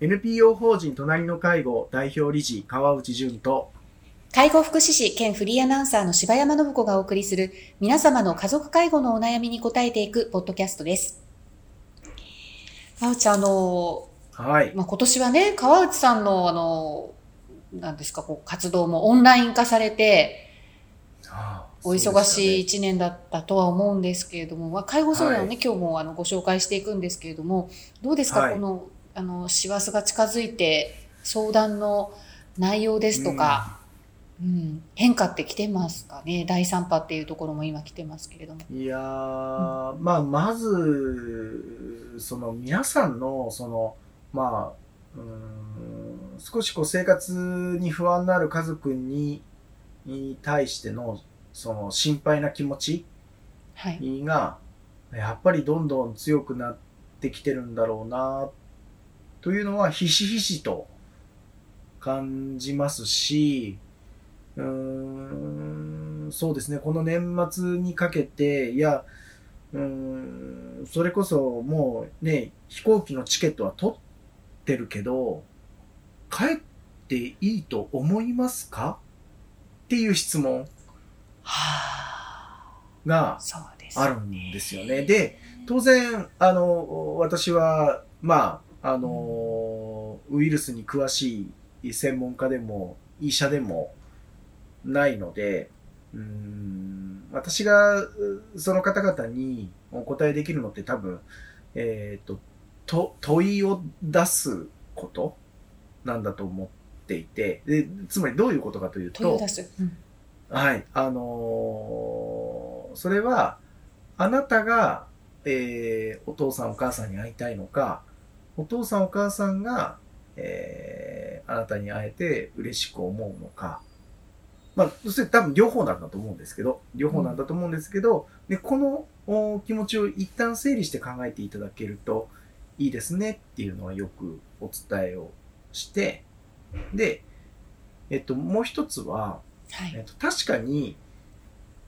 NPO 法人隣の介護代表理事川内淳と介護福祉士兼フリーアナウンサーの柴山信子がお送りする皆様の家族介護のお悩みに答えていくポッドキャストです。川内さん、あの、はい。まあ、今年はね、川内さんのあの、なんですか、こう、活動もオンライン化されて、お忙しい一年だったとは思うんですけれども、まあ、介護相談をね、は今日もあのご紹介していくんですけれども、どうですか、はいこの、あの、師走が近づいて、相談の内容ですとか、うん、変化ってきてますかね？第3波っていうところも今来てますけれども。いやー、まあ、まず、その皆さんの、その、まあ、うーん、少しこう生活に不安のある家族に、に対しての、その心配な気持ちはい。が、やっぱりどんどん強くなってきてるんだろうな、というのはひしひしと感じますし、うーん、そうですね、この年末にかけて、いや、うーん、それこそもうね、飛行機のチケットは取ってるけど、帰っていいと思いますか？っていう質問はあ、があるんですよね。で、当然、あの、私は、まあ、あの、ウイルスに詳しい専門家でも、医者でもないので、うーん、私がうその方々にお答えできるのって多分、えっ、と、と、問いを出すことなんだと思っていて、で、つまりどういうことかというと問いを出、す。うんはい。あのーそれは、あなたが、えーお父さんお母さんに会いたいのか、お父さんお母さんが、えーあなたに会えて嬉しく思うのか。まあ、そして多分両方なんだと思うんですけど、両方なんだと思うんですけど、で、このお気持ちを一旦整理して考えていただけるといいですねっていうのはよくお伝えをして、で、えっと、もう一つは、はい。えっと、確かに、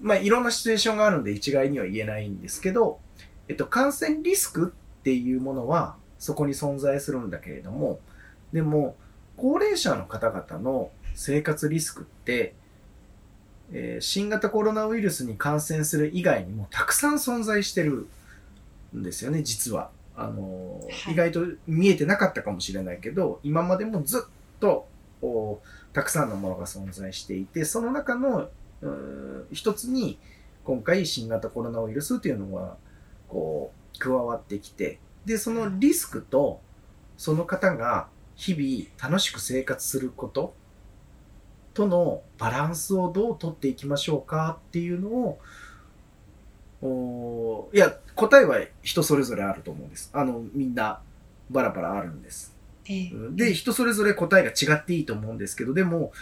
まあ、いろんなシチュエーションがあるんで一概には言えないんですけど、えっと、感染リスクっていうものはそこに存在するんだけれども、でも、高齢者の方々の生活リスクって、えー新型コロナウイルスに感染する以外にもたくさん存在してるんですよね、実は。あのーはい意外と見えてなかったかもしれないけど、今までもずっと、おたくさんのものが存在していて、その中の一つに、今回新型コロナウイルスというのが、こう、加わってきて、で、そのリスクと、その方が日々楽しく生活することとのバランスをどう取っていきましょうかっていうのを、おいや、答えは人それぞれあると思うんです。あの、みんなバラバラあるんです。えーで、人それぞれ答えが違っていいと思うんですけど、でも、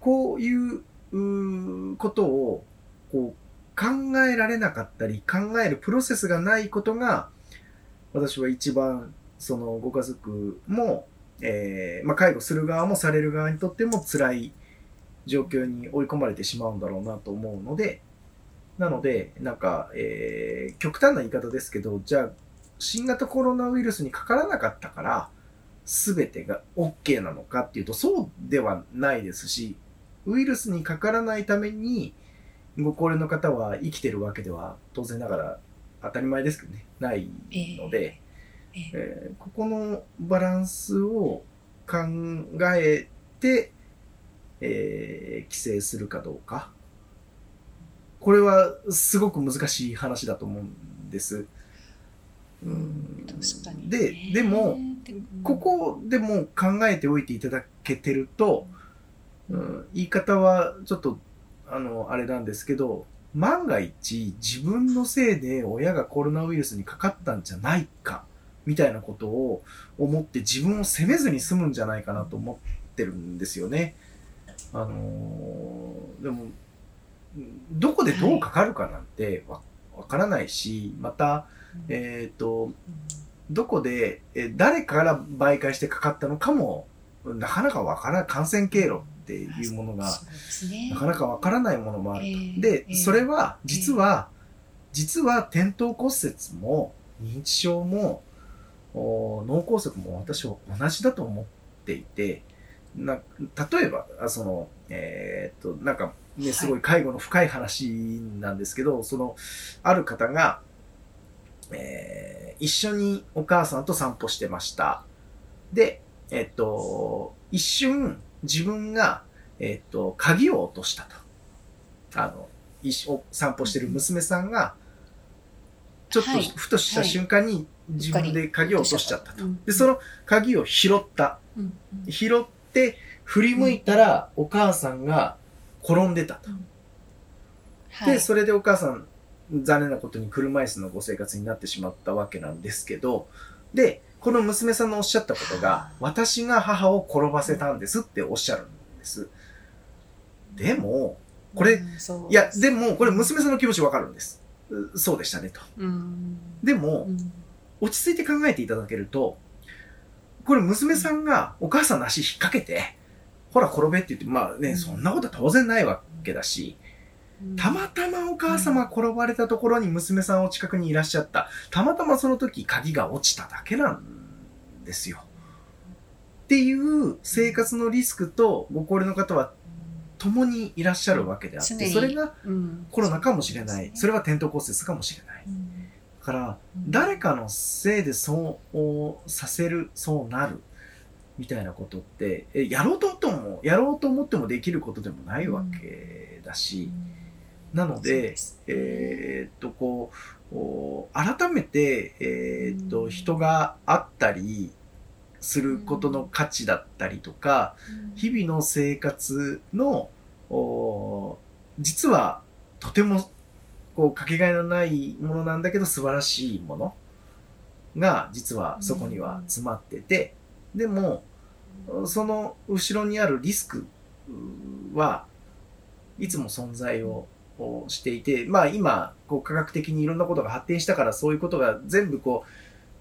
こういうことを、こう、考えられなかったり、考えるプロセスがないことが、私は一番、その、ご家族も、えーまあ、介護する側もされる側にとっても辛い状況に追い込まれてしまうんだろうなと思うので、なので、なんか、えー極端な言い方ですけど、じゃあ、新型コロナウイルスにかからなかったから、すべてが OK なのかっていうと、そうではないですし、ウイルスにかからないために、ご高齢の方は生きてるわけでは、当然ながら当たり前ですけどね、ないので、えーえーここのバランスを考えて、えー規制するかどうか。これはすごく難しい話だと思うんです。うん。で、でも、でもここでも考えておいていただけてると、うん、言い方はちょっと、あの、あれなんですけど、万が一自分のせいで親がコロナウイルスにかかったんじゃないか、みたいなことを思って自分を責めずに済むんじゃないかなと思ってるんですよね。あのーでも、どこでどうかかるかなんてわわからないし、また、えっ、と、どこで、え誰から媒介してかかったのかも、なかなかわからない、感染経路っていうものが、なかなかわからないものもあると。えーで、えーそれは、実は、実は転倒骨折も、認知症も、お脳梗塞も私は同じだと思っていて、な例えば、あその、えーっと、なんか、ね、すごい介護の深い話なんですけど、その、ある方が、えー一緒にお母さんと散歩してました。で、えっと、一瞬自分が、えっと、鍵を落としたと。あの、一緒散歩してる娘さんが、ちょっとはい。ふとした瞬間に自分で鍵を落としちゃったと。うん。で、その鍵を拾った。拾って、振り向いたら、お母さんが転んでたと。で、はい。それでお母さん、残念なことに車椅子のご生活になってしまったわけなんですけど、で、この娘さんのおっしゃったことがはあ、私が母を転ばせたんですっておっしゃるんです。でも、これうんいや、でも、これ娘さんの気持ちわかるんです。うそうでしたねと。うんでもう、ん落ち着いて考えていただけると、これ娘さんがお母さんの足引っ掛けて、ほら転べって言って、まあね、うんそんなことは当然ないわけだし、たまたまお母様が転ばれたところに娘さんお近くにいらっしゃった。たまたまその時鍵が落ちただけなんですよ。っていう生活のリスクとご高齢の方は共にいらっしゃるわけであって、それがうんコロナかもしれない。それは転倒骨折かもしれない。うんだから、誰かのせいでそうさせる、そうなる、みたいなことって、えやろうととも、やろうと思ってもできることでもないわけだし、なのでえーっと、こう、お改めて、えーっと、うん。人があったりすることの価値だったりとか、日々の生活の、お実はとてもこうかけがえのないものなんだけど素晴らしいものが実はそこには詰まってて、でもその後ろにあるリスクうはいつも存在をこうしていて、まあ今こう科学的にいろんなことが発展したからそういうことが全部こ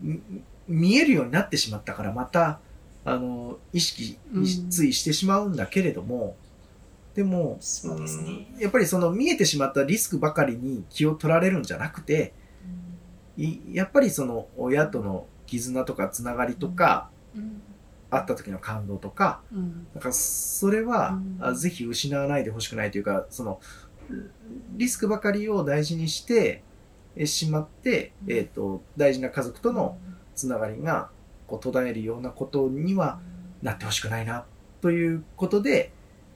うみ見えるようになってしまったからまたあの意識うん。ついしてしまうんだけれども、でも、そうですね。うんやっぱりその見えてしまったリスクばかりに気を取られるんじゃなくて、いやっぱりその親との絆とかつながりとか、うん。会った時の感動とか、うん。なんかそれは、うん。あぜひ失わないでほしくないというか、そのリスクばかりを大事にしてえしまって、うん。えっ、と、大事な家族とのつながりがこう途絶えるようなことにはなってほしくないなということで、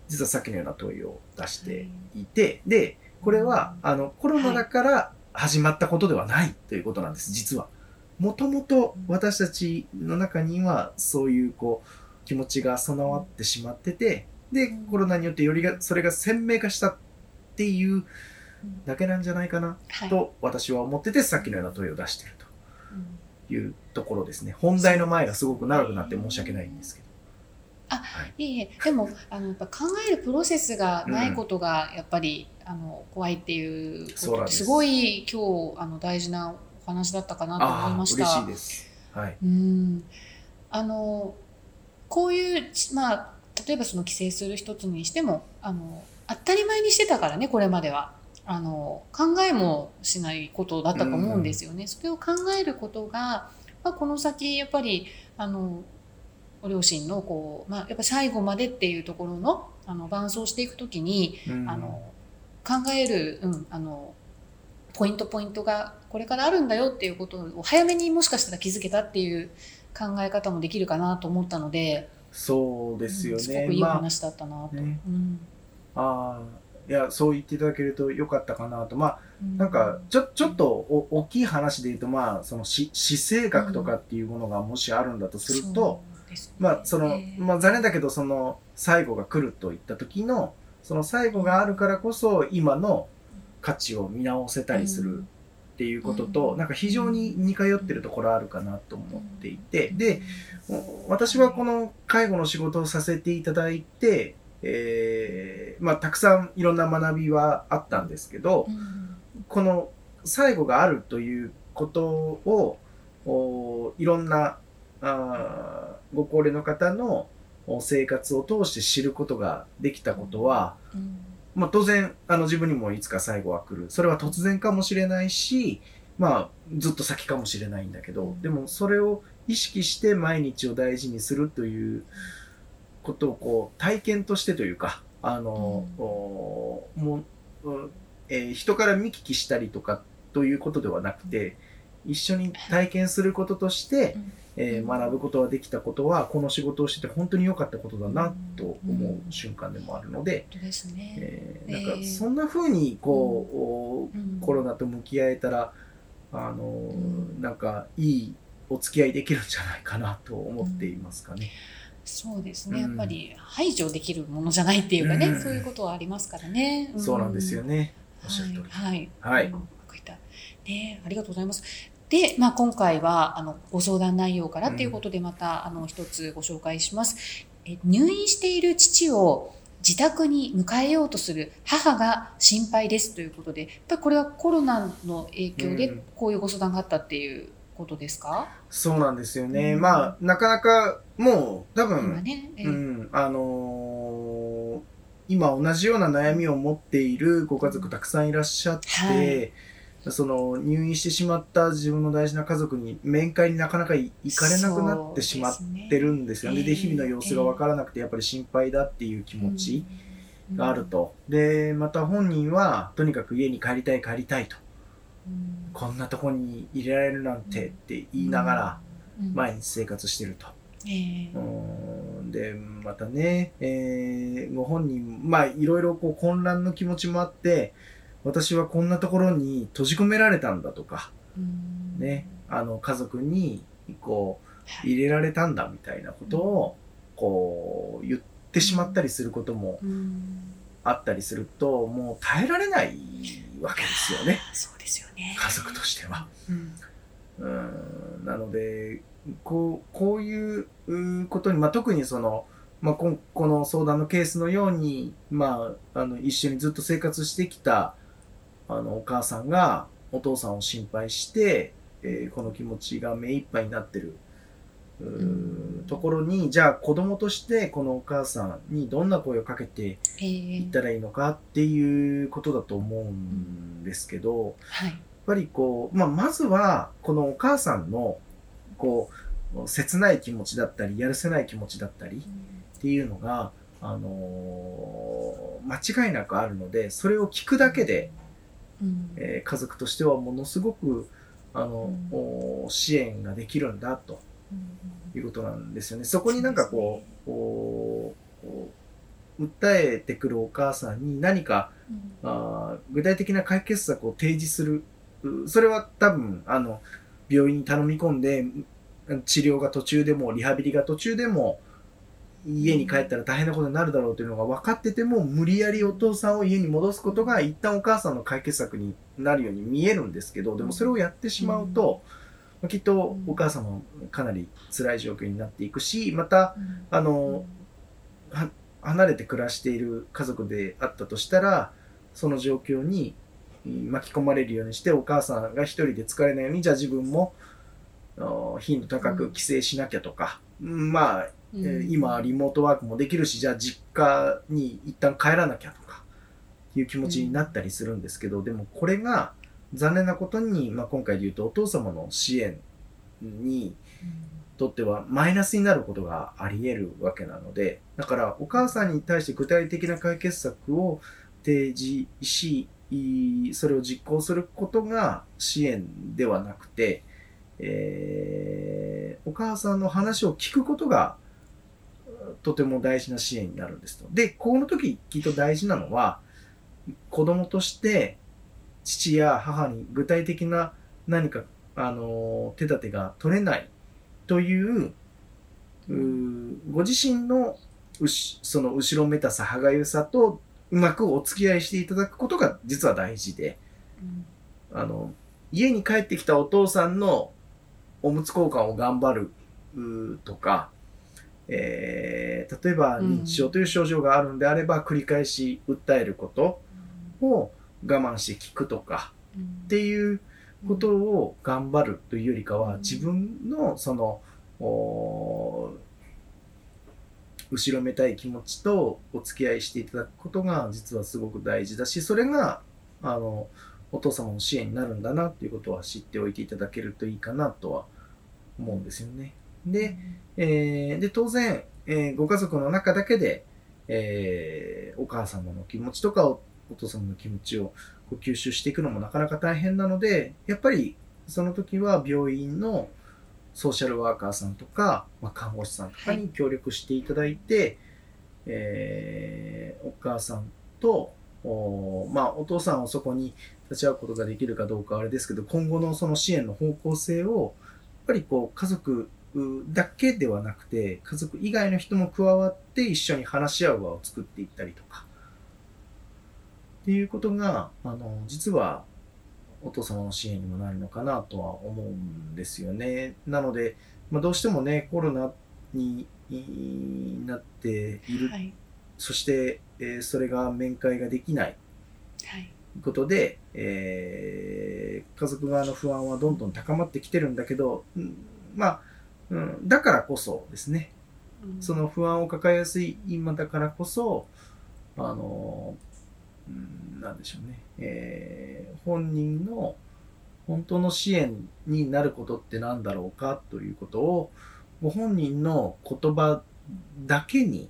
実はさっきのような問いを出してい。て、で、これは、あの、コロナだから始まったことではないということなんです、実は。もともと私たちの中にはそういうこう気持ちが備わってしまってて、で、コロナによってよりが、それが鮮明化したっていうだけなんじゃないかなはいと私は思ってて、さっきのような問いを出しているうんというところですね。本題の前がすごく長くなって申し訳ないんですけど。いえいえでもあのやっぱ考えるプロセスがないことがやっぱり、あの怖いっていうことすごい今日あの大事なお話だったかなと思いああ、ました。嬉しいです。はい。うんあのこういうまあ例えばその規制する一つにしてもあの当たり前にしてたからねこれまではあの考えもしないことだったと思うんですよね。それを考えることが、まあ、この先やっぱりあのご両親のこう、まあ、やっぱ最後までっていうところのあの伴走していくときにうんあの考える、うん、あのポイントポイントがこれからあるんだよっていうことを早めにもしかしたら気づけたっていう考え方もできるかなと思ったので、そうですようんすごね。くいい話だったなと。ねうんあーいや、そう言っていただけるとよかったかなと。まあ、うん。なんか、ちょ、ちょっとお大きい話で言うと、まあ、そのし死生学とかっていうものがもしあるんだとすると、そうですね。まあ、そのえ、ーまあ、残念だけど、その、最後が来るといった時の、その最後があるからこそ、今の価値を見直せたりするっていうことと、うん。なんか非常に似通ってるところあるかなと思っていて、で、私はこの介護の仕事をさせていただいて、えーまあ、たくさんいろんな学びはあったんですけど、うん。この最後があるということを、おいろんなあーご高齢の方のお生活を通して知ることができたことは、うん。まあ、当然あの自分にもいつか最後は来る。それは突然かもしれないし、まあ、ずっと先かもしれないんだけど、うん。でもそれを意識して毎日を大事にするということをこう体験としてというか、あの、うん。おもう、うんえー人から見聞きしたりとかということではなくて、一緒に体験することとして、えー学ぶことができたことは、この仕事をしてて本当に良かったことだなと思う瞬間でもあるので、本当ですね。えなんかそんな風にこう、うん。コロナと向き合えたら、あの、ん。なんかいいお付き合いできるんじゃないかなと思っていますかね。そうですね、うんやっぱり排除できるものじゃないっていうかね、うんそういうことはありますからね。そうなんですよね。ね。おっしゃる通り。はい。はいね、ありがとうございます。で、まあ、今回はあのご相談内容からということでまた、あの一つご紹介しますえ。入院している父を自宅に迎えようとする母が心配ですということで、やっぱりこれはコロナの影響うんでこういうご相談があったっていうことですか、そうなんですよね。うんまあ、なかなかもう多今分、ね。えうん、あのー今同じような悩みを持っているご家族たくさんいらっしゃって、はいその入院してしまった自分の大事な家族に面会になかなか行かれなくなってしまってるんですよね。で、そうですね日々の様子がわからなくてやっぱり心配だっていう気持ちうんがあると。で、また本人はとにかく家に帰りたい帰りたいと。うん。こんなとこに入れられるなんてって言いながらうん。毎日生活してると。ええ。うん。で、またね、えーご本人、まあ、いろいろこう混乱の気持ちもあって、私はこんなところに閉じ込められたんだとか、うん。ね、あの、家族に、こう、はい。入れられたんだみたいなことを、こう、言ってしまったりすることもうん。あったりすると、もう耐えられないわけですよね、ね。家族としては。うんうんなので、こう、こういううことに、まあ、特にその、まあ、こんこの相談のケースのように、まあ、あの、一緒にずっと生活してきた、あの、お母さんがお父さんを心配して、えーこの気持ちが目いっぱいになってる、ところに、じゃあ子供としてこのお母さんにどんな声をかけてえいえったらいいのかっていうことだと思うんですけど、はい。やっぱりこう、まあ、まずは、このお母さんの、こう、切ない気持ちだったり、やるせない気持ちだったりっていうのが、あのー間違いなくあるので、それを聞くだけで、うん。えー家族としてはものすごく、あの、うん。お支援ができるんだと。うんいうことなんですよね。そこになんかこう、こう訴えてくるお母さんに何か、うんあー具体的な解決策を提示する。うそれは多分、あの、病院に頼み込んで、うん治療が途中でも、リハビリが途中でも、家に帰ったら大変なことになるだろうというのが分かってても、無理やりお父さんを家に戻すことが一旦お母さんの解決策になるように見えるんですけど、でもそれをやってしまうと、まあきっとお母さんもかなり辛い状況になっていくし、また、あの、は離れて暮らしている家族であったとしたら、その状況にうん巻き込まれるようにして、お母さんが一人で疲れないように、じゃあ自分も頻度高く帰省しなきゃとか、うん。まあ、えー今リモートワークもできるし、じゃあ実家に一旦帰らなきゃとか、いう気持ちになったりするんですけど、でもこれが残念なことに、まあ、今回で言うとお父様の支援にとってはマイナスになることがあり得るわけなので、だからお母さんに対して具体的な解決策を提示し、それを実行することが支援ではなくて、えーお母さんの話を聞くことがとても大事な支援になるんですと。で、この時きっと大事なのは、子供として父や母に具体的な何か、あの手立てが取れないという、ご自身のうしその後ろめたさ、歯がゆさとうまくお付き合いしていただくことが実は大事で、あの、家に帰ってきたお父さんのおむつ交換を頑張るとか、えー例えば認知症という症状があるんであれば繰り返し訴えることを我慢して聞くとかっていうことを頑張るというよりかは、うん。自分のその、お後ろめたい気持ちとお付き合いしていただくことが実はすごく大事だし、それが、あの、お父様の支援になるんだなっていうことは知っておいていただけるといいかなとは思うんですよね。で、えーで、当然、えーご家族の中だけで、えーお母様の気持ちとかおお父様の気持ちをこう吸収していくのもなかなか大変なので、やっぱりその時は病院のソーシャルワーカーさんとか、まあ、看護師さんとかに協力していただいて、えーお母さんと、おまあ、お父さんをそこに立ち会うことができるかどうかはあれですけど、今後のその支援の方向性を、やっぱりこう、家族だけではなくて、家族以外の人も加わって一緒に話し合う場を作っていったりとか、っていうことが、あの、実は、お父様の支援にもなるのかなとは思うんですよね。なので、まあ、どうしてもね、コロナになっているはい。そして、えーそれが面会ができないはい。ことで、えー家族側の不安はどんどん高まってきてるんだけど、うんまあ、うん、だからこそですね、うんその不安を抱えやすい今だからこそ、あの、うん、なんでしょうね、えー本人の本当の支援になることって何だろうかということを、ご本人の言葉だけに、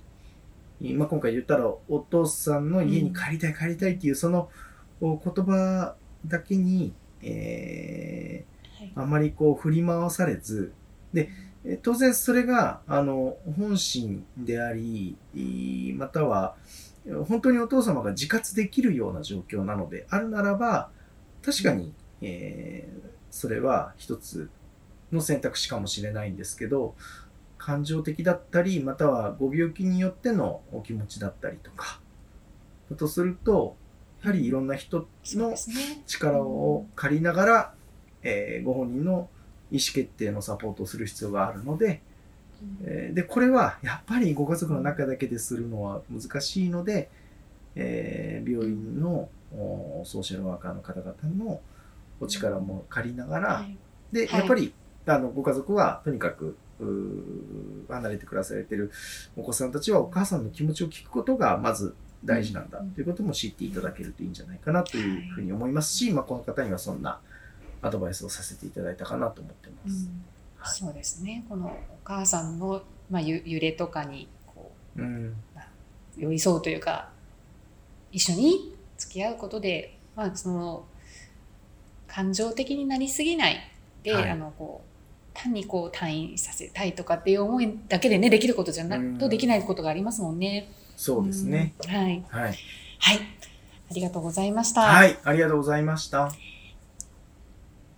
まあ、今回言ったらお父さんの家に帰りたい帰りたいっていうそのお言葉だけに、えはい。ーあまりこう振り回されず、で、え当然それが、あの、本心であり、いまたは、本当にお父様が自活できるような状況なのであるならば、確かに、えーそれは一つの選択肢かもしれないんですけど、感情的だったり、またはご病気によってのお気持ちだったりとか、だとすると、やはりいろんな人の。力を借りながら、えーご本人の意思決定のサポートをする必要があるので、うんえーで、これはやっぱりご家族の中だけでするのは難しいので、えー病院のおソーシャルワーカーの方々のお力も借りながら、はい。で、はい。やっぱり、あの、ご家族はとにかく、離れて暮らされてるお子さんたちはお母さんの気持ちを聞くことがまず大事なんだうん。ということも知っていただけるといいんじゃないかなというふうに思いますし、まあ、この方にはそんなアドバイスをさせていただいたかなと思ってまうす。んそうですね。このお母さんの、まあ、ゆ揺れとかにこうん。う寄り添うというか一緒に付き合うことで、まあ、その感情的になりすぎないで、はいあのこう単にこう退院させたいとかっていう思いだけでねできることじゃなうんとできないことがありますもんね。そうですね。うんはい、はい。はい、ありがとうございました。はい。ありがとうございました。